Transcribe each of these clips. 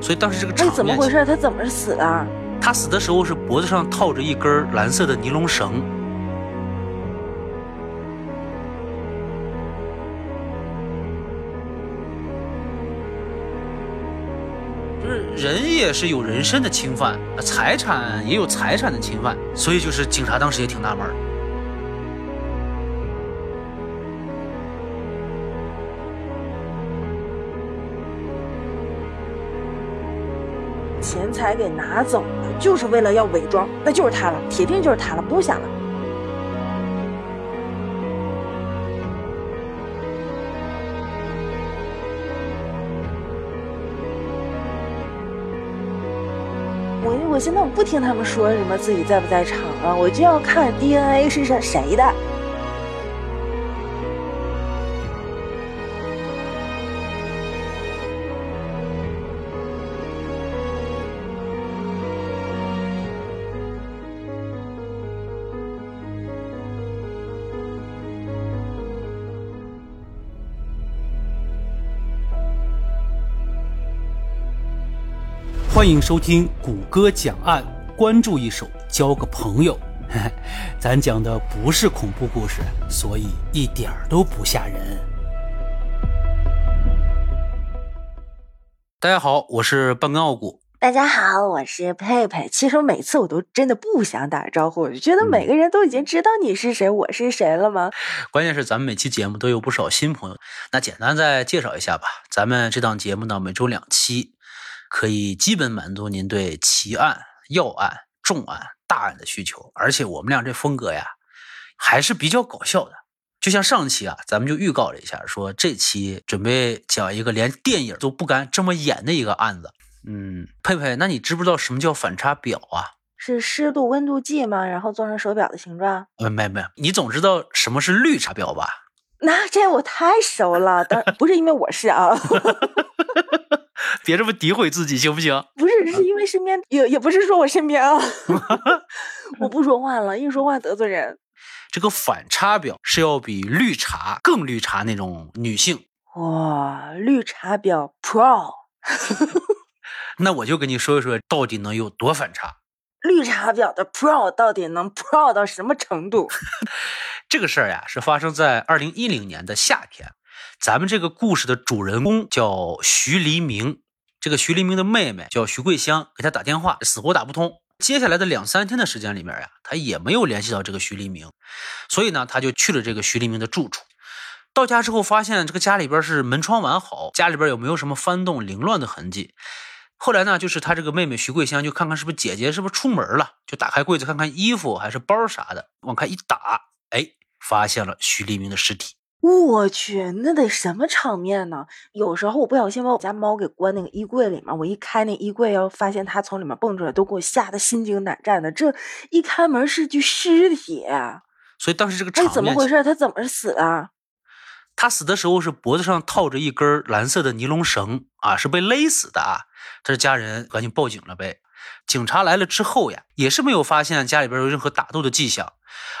所以当时这个场哎，面，怎么回？事？他怎么死的？他死的时候是脖子上套着一根蓝色的尼龙绳。就是人也是有人身的侵犯，呃财产也有财产的侵犯，所以就是警察当时也挺纳闷钱财给拿走了，就是为了要伪装，那就是他了，铁定就是他了，不用想了。我我现在我不听他们说什么自己在不在场了，我就要看 DNA 是谁谁的。欢迎收听谷歌讲案，关注一手交个朋友。嘿 嘿咱讲的不是恐怖故事，所以一点儿都不吓人。大家好，我是半根傲骨。大家好，我是佩佩。其实每次我都真的不想打招呼，我就觉得每个人都已经知道你是谁，我是谁了吗？关键是咱们每期节目都有不少新朋友，那简单再介绍一下吧。咱们这档节目呢，每周两期，可以基本满足您对奇案、要案、重案、大案的需求。而且我们俩这风格呀，还是比较搞笑的。就像上期啊，咱们就预告了一下，说这期准备讲一个连电影都不敢这么演的一个案子。嗯，佩佩，那你知不知道什么叫反差表啊？是湿度温度计吗？然后做成手表的形状？呃，没没，你总知道什么是绿茶婊吧？那这我太熟了，当不是因为我是啊，别这么诋毁自己行不行？不是是因为身边也也不是说我身边啊，我不说话了，一说话得罪人。这个反差表是要比绿茶更绿茶那种女性。哇，绿茶婊 Pro，那我就跟你说一说，到底能有多反差。绿茶婊的 Pro 到底能 Pro 到什么程度？这个事儿呀，是发生在二零一零年的夏天。咱们这个故事的主人公叫徐黎明，这个徐黎明的妹妹叫徐桂香，给他打电话，死活打不通。接下来的两三天的时间里面呀，他也没有联系到这个徐黎明，所以呢，他就去了这个徐黎明的住处。到家之后，发现这个家里边是门窗完好，家里边有没有什么翻动凌乱的痕迹。后来呢，就是他这个妹妹徐桂香就看看是不是姐姐是不是出门了，就打开柜子看看衣服还是包啥的，往开一打，哎，发现了徐黎明的尸体。我去，那得什么场面呢？有时候我不小心把我家猫给关那个衣柜里面，我一开那衣柜，要发现它从里面蹦出来，都给我吓得心惊胆战的。这一开门是具尸体，哎，所以当时这个场面，怎么回事？他怎么死的？他死的时候是脖子上套着一根蓝色的尼龙绳啊，是被勒死的啊。这家人赶紧报警了呗。警察来了之后呀，也是没有发现家里边有任何打斗的迹象，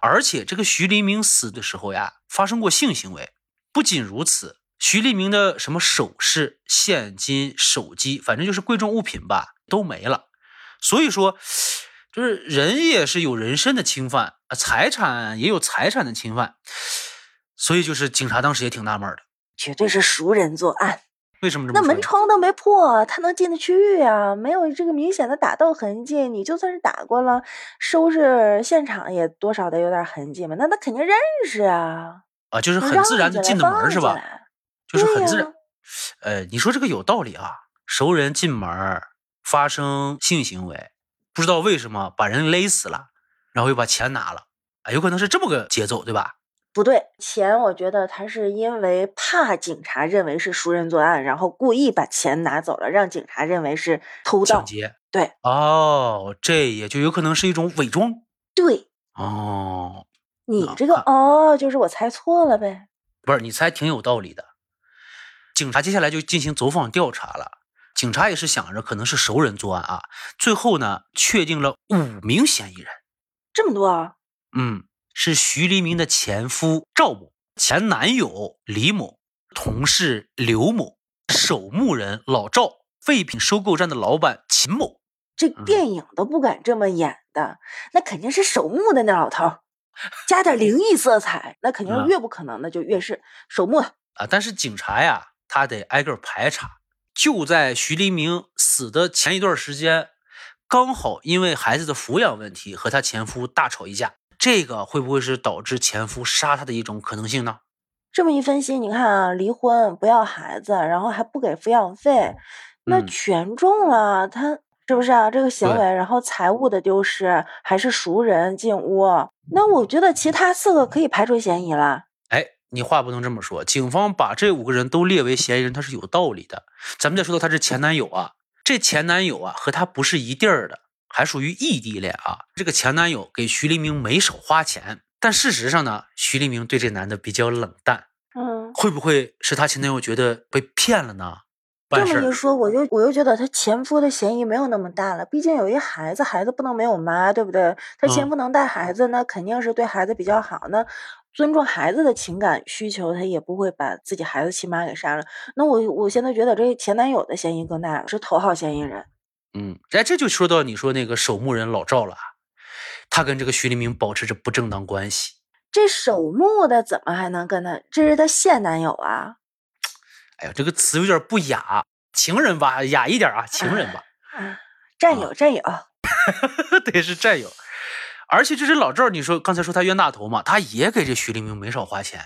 而且这个徐黎明死的时候呀，发生过性行为。不仅如此，徐黎明的什么首饰、现金、手机，反正就是贵重物品吧，都没了。所以说，就是人也是有人身的侵犯，财产也有财产的侵犯。所以就是警察当时也挺纳闷的，绝对是熟人作案。为什么这么那门窗都没破，他能进得去呀？没有这个明显的打斗痕迹，你就算是打过了，收拾现场也多少得有点痕迹嘛。那他肯定认识啊。啊，就是很自然的进的门是吧？就是很自然。你说这个有道理啊。熟人进门发生性行为，不知道为什么把人勒死了，然后又把钱拿了，啊，有可能是这么个节奏，对吧？不对，钱我觉得他是因为怕警察认为是熟人作案，然后故意把钱拿走了，让警察认为是偷盗。抢劫。对。哦，这也就有可能是一种伪装。对。哦。你这个哦，就是我猜错了呗。不是，你猜挺有道理的。警察接下来就进行走访调查了。警察也是想着可能是熟人作案啊。最后呢，确定了五名嫌疑人。这么多啊？嗯。是徐黎明的前夫赵某、前男友李某、同事刘某、守墓人老赵、废品收购站的老板秦某。这电影都不敢这么演的，那肯定是守墓的那老头，加点灵异色彩，那肯定越不可能的就越是守墓的啊。但是警察呀，他得挨个排查。就在徐黎明死的前一段时间，刚好因为孩子的抚养问题和她前夫大吵一架，这个会不会是导致前夫杀她的一种可能性呢？这么一分析，你看啊，离婚不要孩子，然后还不给抚养费，那全中了，他。是不是啊？这个行为，然后财物的丢失，还是熟人进屋，那我觉得其他四个可以排除嫌疑了。哎，你话不能这么说，警方把这五个人都列为嫌疑人，他是有道理的。咱们再说到他这前男友啊，这前男友啊和他不是一地儿的，还属于异地恋啊。这个前男友给徐立明没少花钱，但事实上呢，徐立明对这男的比较冷淡。嗯，会不会是他前男友觉得被骗了呢？这么一说，我就我又觉得他前夫的嫌疑没有那么大了。毕竟有一孩子，孩子不能没有妈，对不对？他前夫能带孩子，那肯定是对孩子比较好。那尊重孩子的情感需求，他也不会把自己孩子亲妈给杀了。那我我现在觉得这前男友的嫌疑更大，是头号嫌疑人。嗯，哎，这就说到你说那个守墓人老赵了，他跟这个徐立明保持着不正当关系。这守墓的怎么还能跟他？这是他现男友啊？哎呀，这个词有点不雅，情人吧，雅一点啊，情人吧，战友，战友，对，是战友。而且这是老赵，你说刚才说他冤大头嘛，他也给这徐立明没少花钱。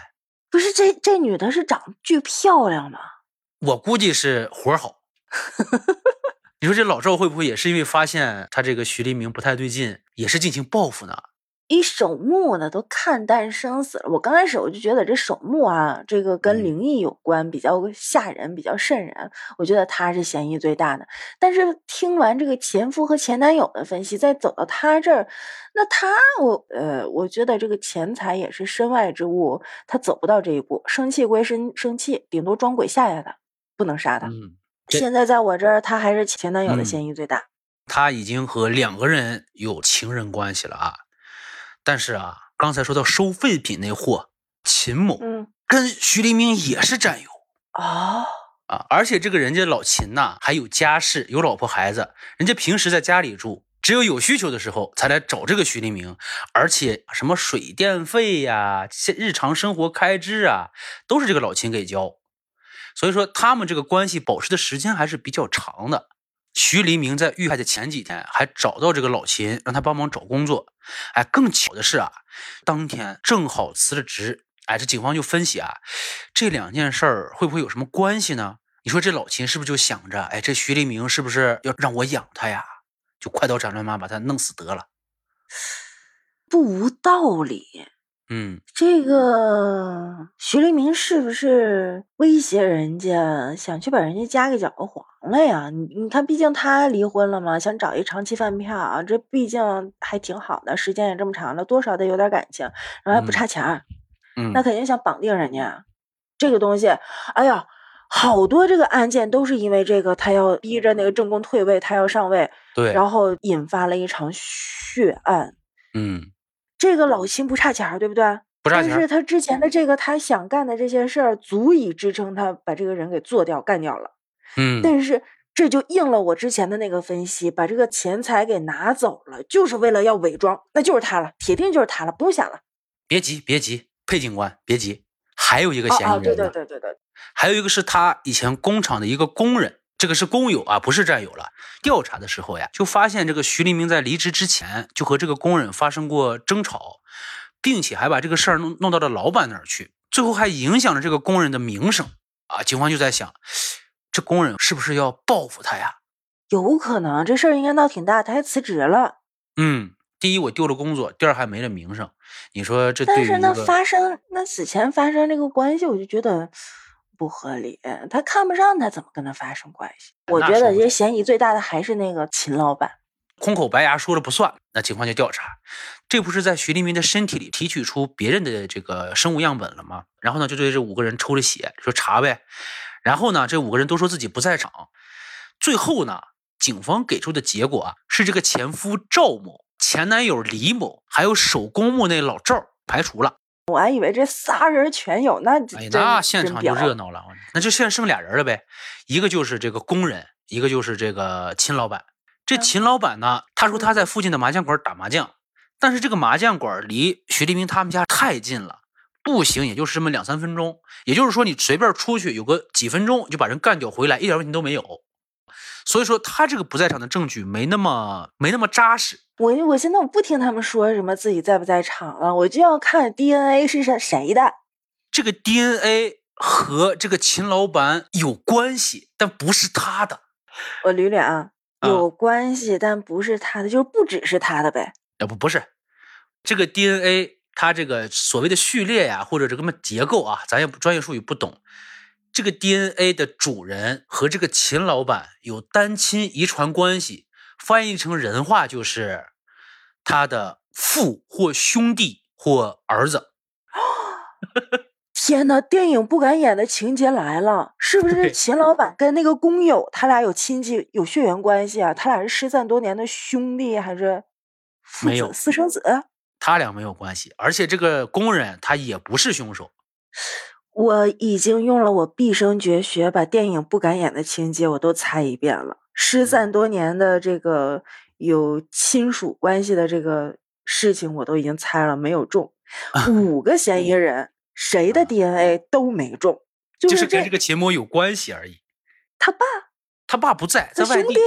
不是，这这女的是长巨漂亮吗？我估计是活好。你说这老赵会不会也是因为发现他这个徐黎明不太对劲，也是进行报复呢？一守墓的都看淡生死了。我刚开始我就觉得这守墓啊，这个跟灵异有关，比较吓人，比较瘆人。我觉得他是嫌疑最大的。但是听完这个前夫和前男友的分析，再走到他这儿，那他我呃，我觉得这个钱财也是身外之物，他走不到这一步。生气归生生气，顶多装鬼吓吓他，不能杀他。现在在我这儿，他还是前男友的嫌疑最大。他已经和两个人有情人关系了啊。但是啊，刚才说到收废品那货秦某，嗯，跟徐黎明也是战友啊啊！而且这个人家老秦呐，还有家室，有老婆孩子，人家平时在家里住，只有有需求的时候才来找这个徐黎明，而且什么水电费呀、日常生活开支啊，都是这个老秦给交，所以说他们这个关系保持的时间还是比较长的。徐黎明在遇害的前几天还找到这个老秦，让他帮忙找工作。哎，更巧的是啊，当天正好辞了职。哎，这警方就分析啊，这两件事儿会不会有什么关系呢？你说这老秦是不是就想着，哎，这徐黎明是不是要让我养他呀？就快刀斩乱麻把他弄死得了？不无道理。嗯，这个徐立明是不是威胁人家，想去把人家家给搅和黄了呀？你你看，毕竟他离婚了嘛，想找一长期饭票啊，这毕竟还挺好的，时间也这么长了，多少得有点感情，然后还不差钱儿，嗯，那肯定想绑定人家。这个东西，哎呀，好多这个案件都是因为这个，他要逼着那个正宫退位，他要上位，对，然后引发了一场血案，嗯。这个老秦不差钱儿，对不对？不差钱。但是他之前的这个他想干的这些事儿，足以支撑他把这个人给做掉、干掉了。嗯。但是这就应了我之前的那个分析，把这个钱财给拿走了，就是为了要伪装，那就是他了，铁定就是他了，不用想了。别急，别急，佩警官，别急，还有一个嫌疑人。对对对对对。还有一个是他以前工厂的一个工人。这个是工友啊，不是战友了。调查的时候呀，就发现这个徐黎明在离职之前就和这个工人发生过争吵，并且还把这个事儿弄弄到了老板那儿去，最后还影响了这个工人的名声啊。警方就在想，这工人是不是要报复他呀？有可能，这事儿应该闹挺大，他还辞职了。嗯，第一我丢了工作，第二还没了名声。你说这？但是那发生那此前发生这个关系，我就觉得。不合理，他看不上他，怎么跟他发生关系？我觉得这嫌疑最大的还是那个秦老板，空口白牙说了不算。那警方就调查，这不是在徐立明的身体里提取出别人的这个生物样本了吗？然后呢，就对这五个人抽了血，说查呗。然后呢，这五个人都说自己不在场。最后呢，警方给出的结果啊，是这个前夫赵某、前男友李某，还有手工墓那老赵排除了。我还以为这仨人全有，那哎，那现场就热闹了。那就现在剩俩人了呗，一个就是这个工人一个就是这个秦老板。这嗯秦老板呢，他说他在附近的麻将馆打麻将，但是这个麻将馆离徐立明他们家太近了，步行也就是这么两三分钟。也就是说，你随便出去有个几分钟就把人干掉回来，一点问题都没有。所以说，他这个不在场的证据没那么没那么扎实。我我现在我不听他们说什么自己在不在场了，我就要看 DNA 是谁谁的。这个 DNA 和这个秦老板有关系，但不是他的。我捋捋啊，啊有关系，但不是他的，就是不只是他的呗。啊不不是，这个 DNA 它这个所谓的序列呀，或者这个什么结构啊，咱也不专业术语不懂。这个 DNA 的主人和这个秦老板有单亲遗传关系，翻译成人话就是他的父或兄弟或儿子。天呐，电影不敢演的情节来了，是不是秦老板跟那个工友他俩有亲戚有血缘关系啊？他俩是失散多年的兄弟还是父没有子私生子？他俩没有关系，而且这个工人他也不是凶手。我已经用了我毕生绝学，把电影不敢演的情节我都猜一遍了。失散多年的这个有亲属关系的这个事情，我都已经猜了，没有中。五个嫌疑人，谁的 DNA 都没中，就就是是跟这这个秦魔有关系而已。他爸、他爸不在，在外地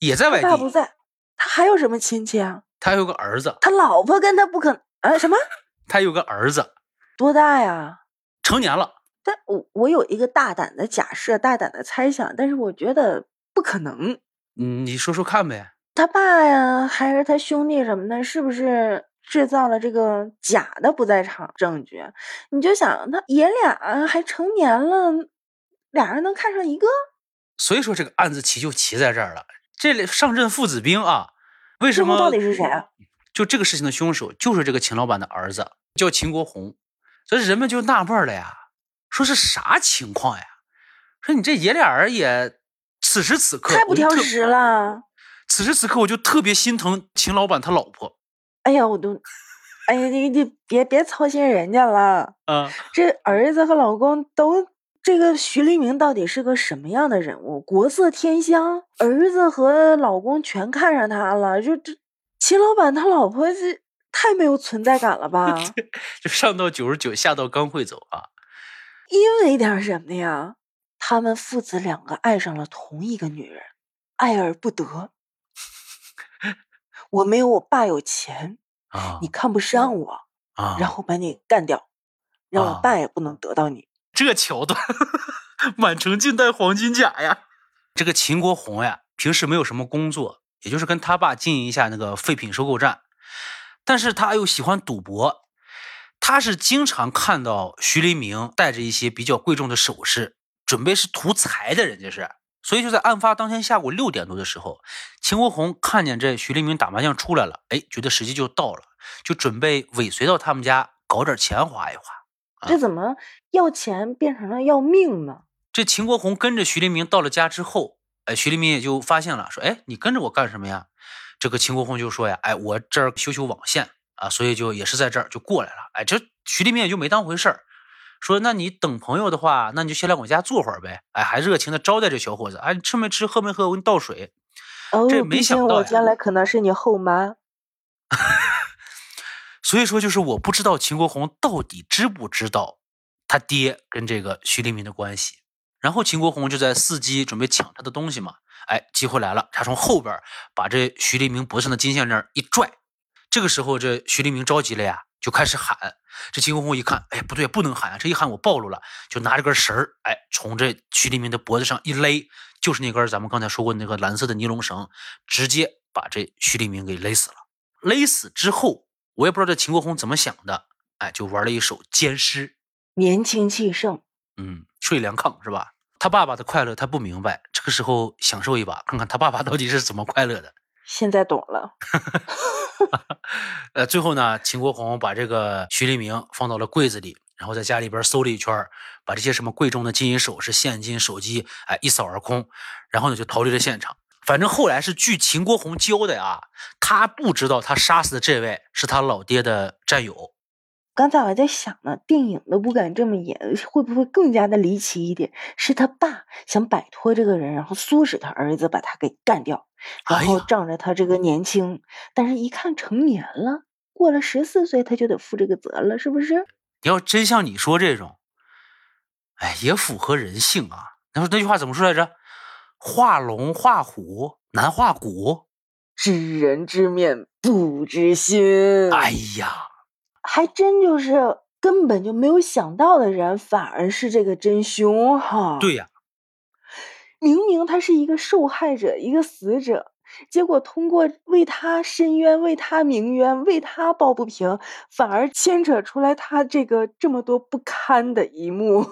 也在外地。他爸不在，他还有什么亲戚啊？他有个儿子，他老婆跟他不可啊什么 他有个儿子，多大呀？成年了。但我我有一个大胆的假设，大胆的猜想，但是我觉得不可能。嗯，你说说看呗。他爸呀，还是他兄弟什么的，是不是制造了这个假的不在场证据？你就想，他爷俩还成年了，俩人能看上一个？所以说这个案子棋就棋在这儿了。这里上阵父子兵啊，为什么到底是谁啊？就这个事情的凶手就是这个秦老板的儿子，叫秦国红。所以人们就纳闷了呀，说是啥情况呀？说你这爷俩儿也，此时此刻太不挑食了。此时此刻我就特别心疼秦老板他老婆哎呀，我都，哎呀，你你别别操心人家了。啊，这儿子和老公都，这个徐黎明到底是个什么样的人物？国色天香，儿子和老公全看上他了，就这秦老板他老婆这太没有存在感了吧？就上到九十九，下到刚会走啊。因为点什么呀？他们父子两个爱上了同一个女人，爱而不得。我没有我爸有钱，啊你看不上我，啊，然后把你干掉，让我啊爸也不能得到你。这桥段，满城尽带黄金甲呀！这个秦国红呀，平时没有什么工作，也就是跟他爸经营一下那个废品收购站，但是他又喜欢赌博，他是经常看到徐黎明带着一些比较贵重的首饰，准备是图财的人这是。所以就在案发当天下午六点多的时候，秦国红看见这徐立明打麻将出来了，哎，觉得时机就到了，就准备尾随到他们家搞点钱花一花。啊这怎么要钱变成了要命呢？这秦国红跟着徐立明到了家之后，哎，徐立明也就发现了，说，哎，你跟着我干什么呀？这个秦国红就说呀，哎，我这儿修修网线啊，所以就也是在这儿就过来了。哎，这徐立明也就没当回事儿，说，那你等朋友的话，那你就先来我家坐会儿呗。哎，还热情的招待这小伙子，哎，你吃没吃，喝没喝，我给你倒水。哦，这没想到我将来可能是你后妈。所以说，就是我不知道秦国红到底知不知道他爹跟这个徐黎明的关系。然后秦国红就在伺机准备抢他的东西嘛，哎，机会来了，他从后边把这徐黎明脖子上的金项链一拽。这个时候，这徐黎明着急了呀，就开始喊。这秦国红一看，哎，不对，不能喊啊！这一喊我暴露了，就拿着根绳儿，哎，从这徐立明的脖子上一勒，就是那根咱们刚才说过那个蓝色的尼龙绳，直接把这徐立明给勒死了。勒死之后，我也不知道这秦国红怎么想的，哎，就玩了一手奸尸，年轻气盛，嗯，睡凉炕是吧？他爸爸的快乐他不明白，这个时候享受一把，看看他爸爸到底是怎么快乐的。现在懂了。呃，最后呢，秦国红把这个徐立明放到了柜子里，然后在家里边搜了一圈，把这些什么贵重的金银首饰、现金、手机，哎，一扫而空，然后呢就逃离了现场。反正后来是据秦国红交代啊，他不知道他杀死的这位是他老爹的战友，刚才我还在想呢，电影都不敢这么演，会不会更加的离奇一点？是他爸想摆脱这个人，然后唆使他儿子把他给干掉，然后仗着他这个年轻，但是一看成年了，过了十四岁他就得负这个责了，是不是？你要真像你说这种，哎，也符合人性啊。那说那句话怎么说来着？画龙画虎难画骨，知人知面不知心。哎呀，还真就是根本就没有想到的人，反而是这个真凶哈。对呀，明明他是一个受害者，一个死者，结果通过为他伸冤、为他鸣冤、为他抱不平，反而牵扯出来他这个这么多不堪的一幕，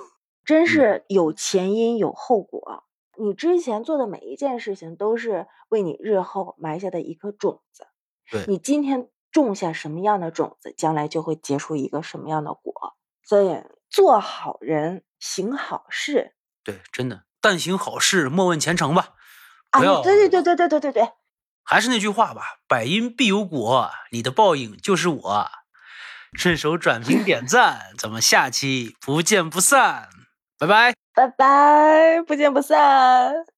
真是有前因有后果。你之前做的每一件事情，都是为你日后埋下的一颗种子。对你今天种下什么样的种子将来就会结出一个什么样的果。所以做好人行好事。对真的但行好事莫问前程吧啊对对对对对对对对。还是那句话吧百因必有果你的报应就是我。顺手转评点赞咱们下期不见不散拜拜。拜拜不见不散。